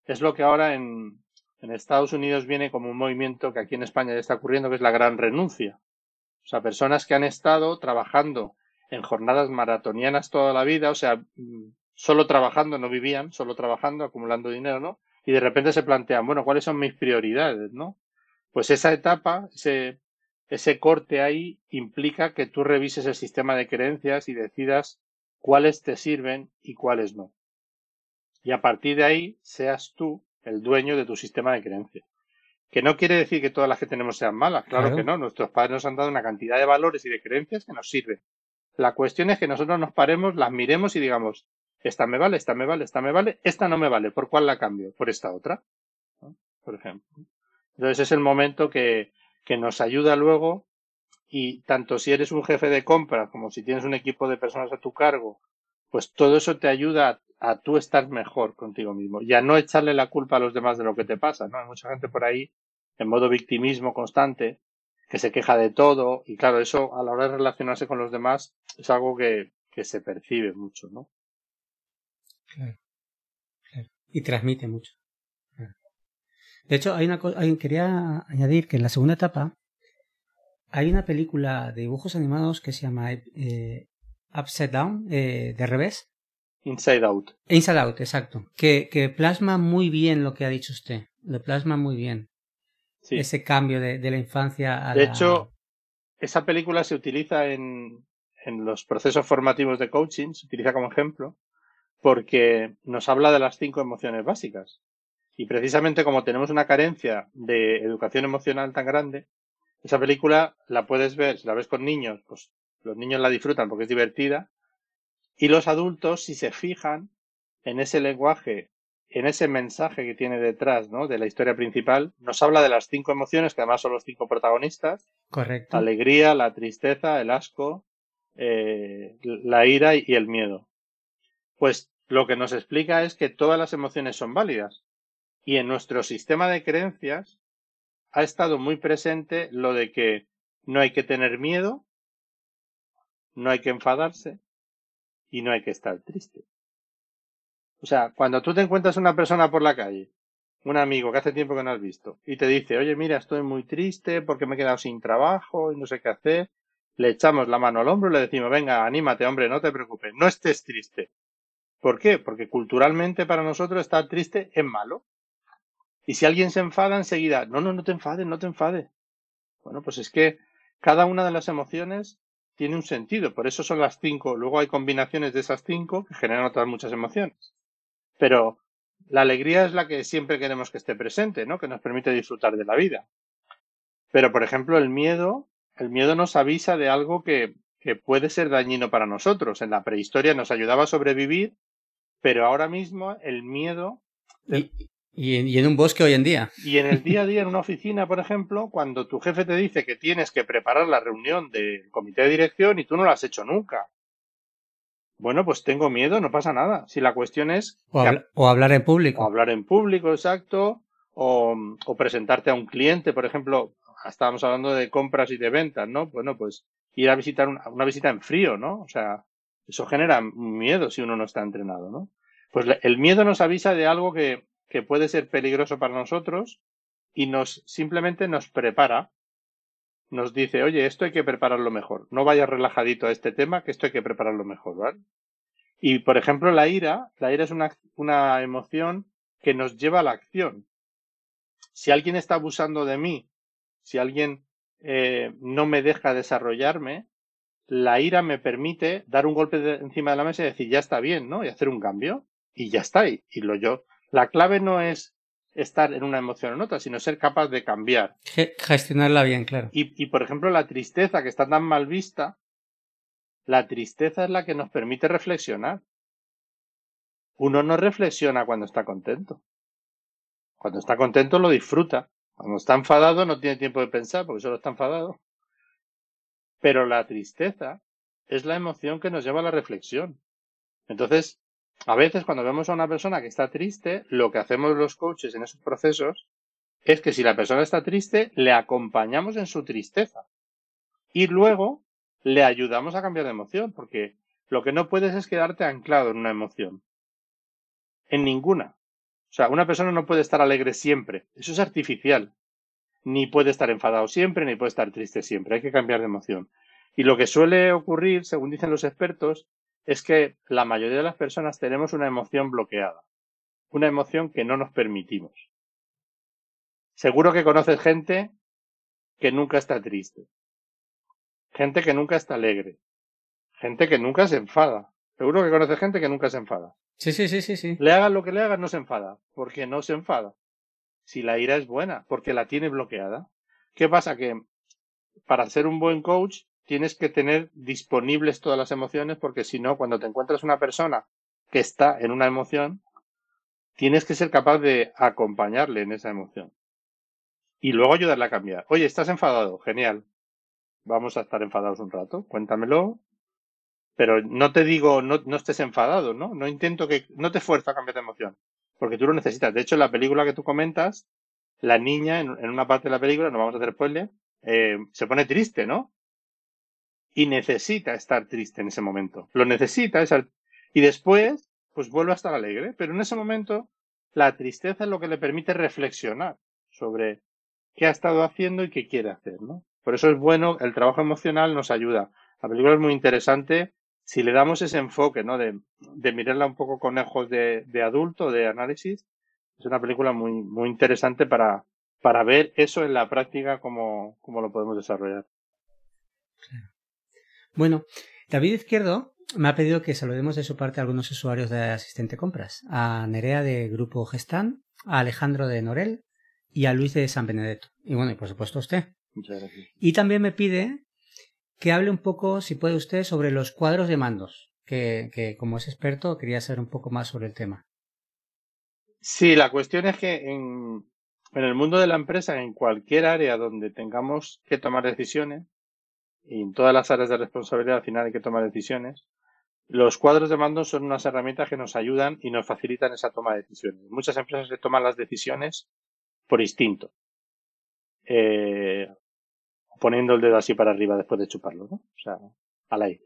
Es lo que ahora en, en Estados Unidos viene como un movimiento que aquí en España ya está ocurriendo, que es la gran renuncia. O sea, personas que han estado trabajando en jornadas maratonianas toda la vida, o sea, solo trabajando, no vivían, solo trabajando, acumulando dinero, ¿no? Y de repente se plantean, bueno, ¿cuáles son mis prioridades, no? Pues esa etapa, ese, ese corte ahí implica que tú revises el sistema de creencias y decidas cuáles te sirven y cuáles no. Y a partir de ahí seas tú el dueño de tu sistema de creencias. Que no quiere decir que todas las que tenemos sean malas, claro, que no. Nuestros padres nos han dado una cantidad de valores y de creencias que nos sirven. La cuestión es que nosotros nos paremos, las miremos y digamos, esta me vale, esta me vale, esta me vale, esta no me vale, ¿por cuál la cambio? Por esta otra, por ejemplo. Entonces es el momento que, que nos ayuda luego y tanto si eres un jefe de compra como si tienes un equipo de personas a tu cargo, pues todo eso te ayuda a, a, tú estar mejor contigo mismo y a no echarle la culpa a los demás de lo que te pasa, ¿no? Hay mucha gente por ahí en modo victimismo constante que se queja de todo y claro, eso a la hora de relacionarse con los demás es algo que, que se percibe mucho, ¿no?
Claro. Y transmite mucho. De hecho, hay una cosa, quería añadir que en la segunda etapa hay una película de dibujos animados que se llama eh, Upside Down, eh, de revés.
Inside Out.
Inside Out, exacto. Que, que plasma muy bien lo que ha dicho usted. Lo plasma muy bien. Sí. Ese cambio de, de la infancia a
De
la...
hecho, esa película se utiliza en, en los procesos formativos de coaching, se utiliza como ejemplo, porque nos habla de las cinco emociones básicas. Y precisamente como tenemos una carencia de educación emocional tan grande, esa película la puedes ver, si la ves con niños, pues los niños la disfrutan porque es divertida. Y los adultos, si se fijan en ese lenguaje, en ese mensaje que tiene detrás, ¿no? De la historia principal, nos habla de las cinco emociones, que además son los cinco protagonistas.
Correcto.
La alegría, la tristeza, el asco, eh, la ira y el miedo. Pues lo que nos explica es que todas las emociones son válidas. Y en nuestro sistema de creencias ha estado muy presente lo de que no hay que tener miedo, no hay que enfadarse y no hay que estar triste. O sea, cuando tú te encuentras una persona por la calle un amigo que hace tiempo que no has visto y te dice, oye, mira, estoy muy triste porque me he quedado sin trabajo y no sé qué hacer, le echamos la mano al hombro y le decimos, venga, anímate, hombre, no te preocupes, no estés triste. ¿Por qué? Porque culturalmente para nosotros estar triste es malo. Y si alguien se enfada enseguida, no, no, no te enfades, no te enfades. Bueno, pues es que cada una de las emociones tiene un sentido, por eso son las cinco. Luego hay combinaciones de esas cinco que generan otras muchas emociones. Pero la alegría es la que siempre queremos que esté presente, ¿no? Que nos permite disfrutar de la vida. Pero, por ejemplo, el miedo, el miedo nos avisa de algo que, que puede ser dañino para nosotros. En la prehistoria nos ayudaba a sobrevivir, pero ahora mismo el miedo
y, en un bosque hoy en día.
Y en el día a día, en una oficina, por ejemplo, cuando tu jefe te dice que tienes que preparar la reunión del comité de dirección y tú no lo has hecho nunca. Bueno, pues tengo miedo, no pasa nada. Si la cuestión es...
O, hablar en público.
O hablar en público, exacto. O, o presentarte a un cliente, por ejemplo, estábamos hablando de compras y de ventas, ¿no? Bueno, pues ir a visitar una, una visita en frío, ¿no? O sea, eso genera miedo si uno no está entrenado, ¿no? Pues el miedo nos avisa de algo que, que puede ser peligroso para nosotros y nos simplemente nos prepara, nos dice, oye, esto hay que prepararlo mejor, no vayas relajadito a este tema, que esto hay que prepararlo mejor, ¿vale? Y por ejemplo, la ira, la ira es una, una emoción que nos lleva a la acción. Si alguien está abusando de mí, si alguien eh, no me deja desarrollarme, la ira me permite dar un golpe encima de la mesa y decir, ya está bien, ¿no? Y hacer un cambio. Y ya está. Y, y lo yo, la clave no es estar en una emoción o en otra, sino ser capaz de cambiar.
Gestionarla bien, claro.
Y, por ejemplo, la tristeza, que está tan mal vista, la tristeza es la que nos permite reflexionar. Uno no reflexiona cuando está contento. Cuando está contento lo disfruta. Cuando está enfadado no tiene tiempo de pensar porque solo está enfadado. Pero la tristeza es la emoción que nos lleva a la reflexión. Entonces, a veces cuando vemos a una persona que está triste, lo que hacemos los coaches en esos procesos es que si la persona está triste, le acompañamos en su tristeza. Y luego le ayudamos a cambiar de emoción, porque lo que no puedes es quedarte anclado en una emoción. En ninguna. O sea, una persona no puede estar alegre siempre. Eso es artificial. Ni puede estar enfadado siempre, ni puede estar triste siempre. Hay que cambiar de emoción. Y lo que suele ocurrir, según dicen los expertos, es que la mayoría de las personas tenemos una emoción bloqueada, una emoción que no nos permitimos. Seguro que conoces gente que nunca está triste, gente que nunca está alegre, gente que nunca se enfada. Seguro que conoces gente que nunca se enfada.
Sí, sí, sí, sí, sí.
Le hagas lo que le hagas, no se enfada. porque no se enfada? Si la ira es buena, porque la tiene bloqueada. ¿Qué pasa? Que para ser un buen coach tienes que tener disponibles todas las emociones porque si no, cuando te encuentras una persona que está en una emoción, tienes que ser capaz de acompañarle en esa emoción. Y luego ayudarle a cambiar. Oye, ¿estás enfadado? Genial. Vamos a estar enfadados un rato. Cuéntamelo. Pero no te digo, no, no estés enfadado, ¿no? No intento que, no te esfuerzo a cambiar de emoción. Porque tú lo necesitas. De hecho, en la película que tú comentas, la niña, en, una parte de la película, no vamos a hacer spoiler, eh, se pone triste, ¿no? Y necesita estar triste en ese momento. Lo necesita y después pues vuelve a estar alegre, pero en ese momento la tristeza es lo que le permite reflexionar sobre qué ha estado haciendo y qué quiere hacer, ¿no? Por eso es bueno, el trabajo emocional nos ayuda. La película es muy interesante si le damos ese enfoque, ¿no? De, de mirarla un poco con ojos de, de adulto, de análisis. Es una película muy, muy interesante para, para ver eso en la práctica, cómo, cómo lo podemos desarrollar.
Bueno, David Izquierdo me ha pedido que saludemos de su parte a algunos usuarios de Asistente Compras, a Nerea de Grupo Gestán, a Alejandro de Norel y a Luis de San Benedetto. Y bueno, y por supuesto a usted.
Muchas gracias.
Y también me pide que hable un poco, si puede usted, sobre los cuadros de mandos, que, que como es experto quería saber un poco más sobre el tema.
Sí, la cuestión es que en, en el mundo de la empresa, en cualquier área donde tengamos que tomar decisiones, y en todas las áreas de responsabilidad al final hay que tomar decisiones. Los cuadros de mando son unas herramientas que nos ayudan y nos facilitan esa toma de decisiones. Muchas empresas se toman las decisiones por instinto, eh, poniendo el dedo así para arriba después de chuparlo, ¿no? O sea, al aire.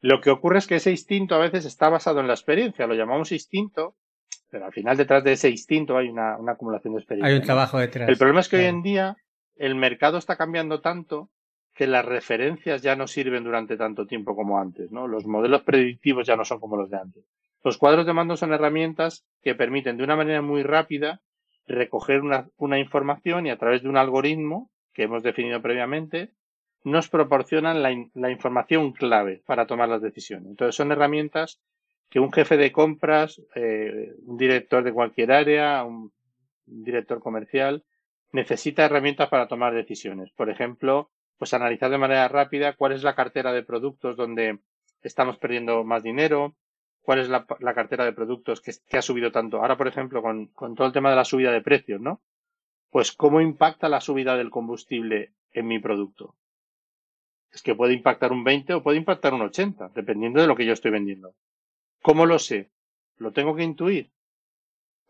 Lo que ocurre es que ese instinto a veces está basado en la experiencia, lo llamamos instinto, Pero al final detrás de ese instinto hay una, acumulación de experiencia.
Hay un trabajo detrás.
El problema es que hoy en día el mercado está cambiando tanto que las referencias ya no sirven durante tanto tiempo como antes, ¿no? Los modelos predictivos ya no son como los de antes. Los cuadros de mando son herramientas que permiten de una manera muy rápida recoger una, información y a través de un algoritmo que hemos definido previamente nos proporcionan la, información clave para tomar las decisiones. Entonces son herramientas que un jefe de compras, eh, un director de cualquier área, un, director comercial, necesita herramientas para tomar decisiones. Por ejemplo, pues analizar de manera rápida cuál es la cartera de productos donde estamos perdiendo más dinero, cuál es la, cartera de productos que, ha subido tanto. Ahora, por ejemplo, con, con todo el tema de la subida de precios, ¿no? Pues cómo impacta la subida del combustible en mi producto es que puede impactar un 20 o puede impactar un 80, dependiendo de lo que yo estoy vendiendo. ¿Cómo lo sé? Lo tengo que intuir.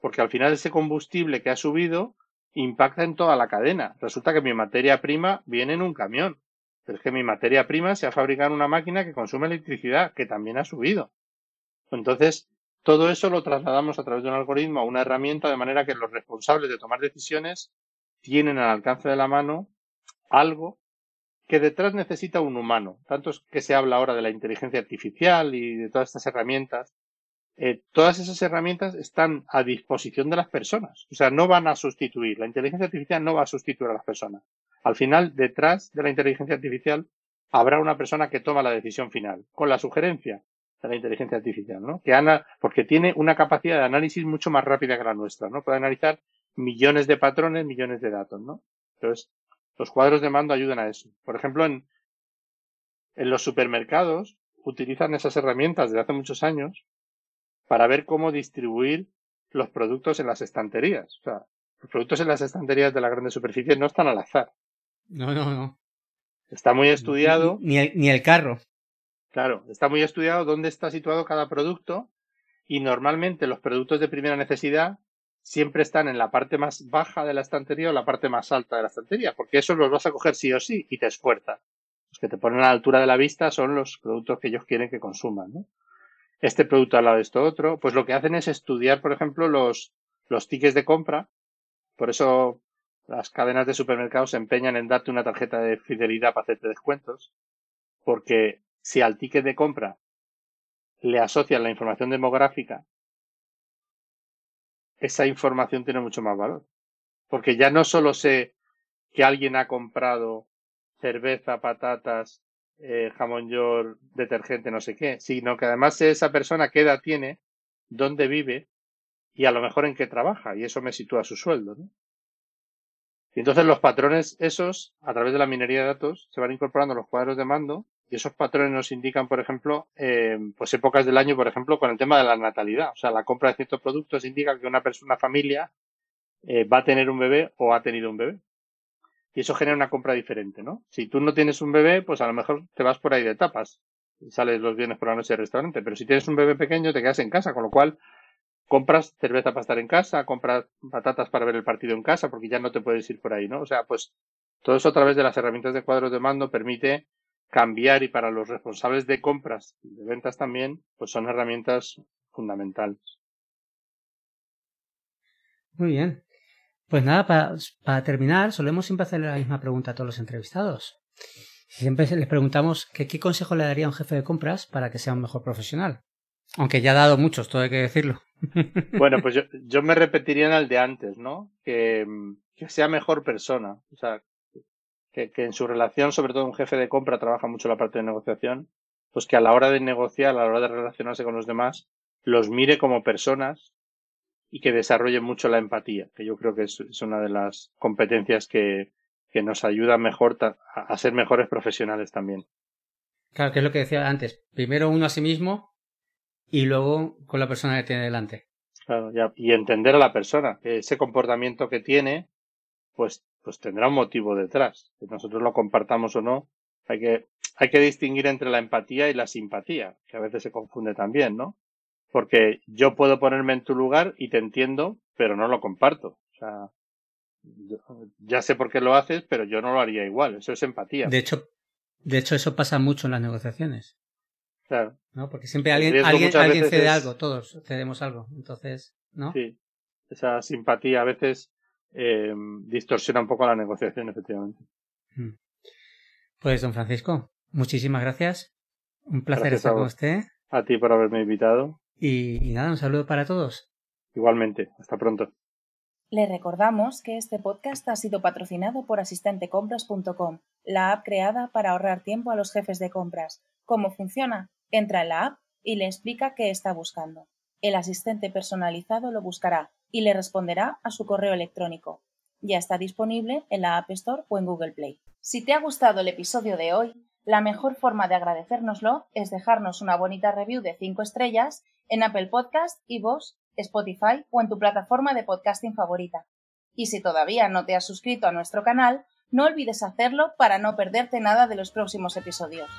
Porque al final ese combustible que ha subido impacta en toda la cadena. Resulta que mi materia prima viene en un camión. Pero es que mi materia prima se ha fabricado en una máquina que consume electricidad, que también ha subido. Entonces, todo eso lo trasladamos a través de un algoritmo a una herramienta de manera que los responsables de tomar decisiones tienen al alcance de la mano algo que detrás necesita un humano. Tanto es que se habla ahora de la inteligencia artificial y de todas estas herramientas. Eh, todas esas herramientas están a disposición de las personas. O sea, no van a sustituir. La inteligencia artificial no va a sustituir a las personas. Al final, detrás de la inteligencia artificial, habrá una persona que toma la decisión final, con la sugerencia de la inteligencia artificial, ¿no? Que ana, porque tiene una capacidad de análisis mucho más rápida que la nuestra, ¿no? Puede analizar millones de patrones, millones de datos, ¿no? Entonces, los cuadros de mando ayudan a eso. Por ejemplo, en, en los supermercados utilizan esas herramientas desde hace muchos años para ver cómo distribuir los productos en las estanterías. O sea, los productos en las estanterías de la grande superficie no están al azar.
No, no, no.
Está muy estudiado.
Ni, el, ni el carro.
Claro, está muy estudiado dónde está situado cada producto y normalmente los productos de primera necesidad siempre están en la parte más baja de la estantería o la parte más alta de la estantería, porque eso los vas a coger sí o sí y te esfuerza. Los que te ponen a la altura de la vista son los productos que ellos quieren que consuman, ¿no? Este producto al lado de esto otro, pues lo que hacen es estudiar, por ejemplo, los, los tickets de compra. Por eso las cadenas de supermercados se empeñan en darte una tarjeta de fidelidad para hacerte descuentos, porque si al ticket de compra le asocian la información demográfica esa información tiene mucho más valor. Porque ya no solo sé que alguien ha comprado cerveza, patatas, eh, jamón york, detergente, no sé qué, sino que además esa persona qué edad tiene, dónde vive y a lo mejor en qué trabaja, y eso me sitúa su sueldo. ¿no? Y entonces los patrones esos, a través de la minería de datos, se van incorporando los cuadros de mando y esos patrones nos indican, por ejemplo, eh, pues épocas del año, por ejemplo, con el tema de la natalidad. O sea, la compra de ciertos productos indica que una persona, una familia, eh, va a tener un bebé o ha tenido un bebé. Y eso genera una compra diferente, ¿no? Si tú no tienes un bebé, pues a lo mejor te vas por ahí de tapas. Sales los viernes por la noche al restaurante. Pero si tienes un bebé pequeño, te quedas en casa. Con lo cual, compras cerveza para estar en casa, compras patatas para ver el partido en casa, porque ya no te puedes ir por ahí, ¿no? O sea, pues todo eso a través de las herramientas de cuadros de mando permite cambiar y para los responsables de compras y de ventas también, pues son herramientas fundamentales.
Muy bien. Pues nada, para, terminar, solemos siempre hacerle la misma pregunta a todos los entrevistados. Siempre les preguntamos que qué consejo le daría a un jefe de compras para que sea un mejor profesional. Aunque ya ha dado muchos, todo hay que decirlo.
Bueno, pues yo, me repetiría en el de antes, ¿no? Que, que sea mejor persona. O sea, que, en su relación, sobre todo un jefe de compra, trabaja mucho la parte de negociación, pues que a la hora de negociar, a la hora de relacionarse con los demás, los mire como personas y que desarrolle mucho la empatía, que yo creo que es, una de las competencias que, que nos ayuda mejor a ser mejores profesionales también.
Claro, que es lo que decía antes. Primero uno a sí mismo y luego con la persona que tiene delante.
Claro, ya, y entender a la persona, que ese comportamiento que tiene, pues pues tendrá un motivo detrás. Que nosotros lo compartamos o no, hay que, hay que distinguir entre la empatía y la simpatía, que a veces se confunde también, ¿no? Porque yo puedo ponerme en tu lugar y te entiendo, pero no lo comparto. O sea, ya sé por qué lo haces, pero yo no lo haría igual. Eso es empatía.
De hecho, de hecho eso pasa mucho en las negociaciones.
Claro.
¿No? Porque siempre alguien, alguien, alguien cede algo, todos cedemos algo. Entonces. ¿no?
Sí, esa simpatía a veces eh, distorsiona un poco la negociación, efectivamente.
Mm. Pues, don Francisco, muchísimas gracias. Un placer estar con usted.
A ti por haberme invitado.
Y, y nada, un saludo para todos.
Igualmente, hasta pronto.
Le recordamos que este podcast ha sido patrocinado por asistentecompras.com, la app creada para ahorrar tiempo a los jefes de compras. ¿Cómo funciona? Entra en la app y le explica qué está buscando. El asistente personalizado lo buscará y le responderá a su correo electrónico. Ya está disponible en la App Store o en Google Play. Si te ha gustado el episodio de hoy, la mejor forma de agradecérnoslo es dejarnos una bonita review de 5 estrellas en Apple Podcast, iVoox Spotify o en tu plataforma de podcasting favorita. Y si todavía no te has suscrito a nuestro canal, no olvides hacerlo para no perderte nada de los próximos episodios.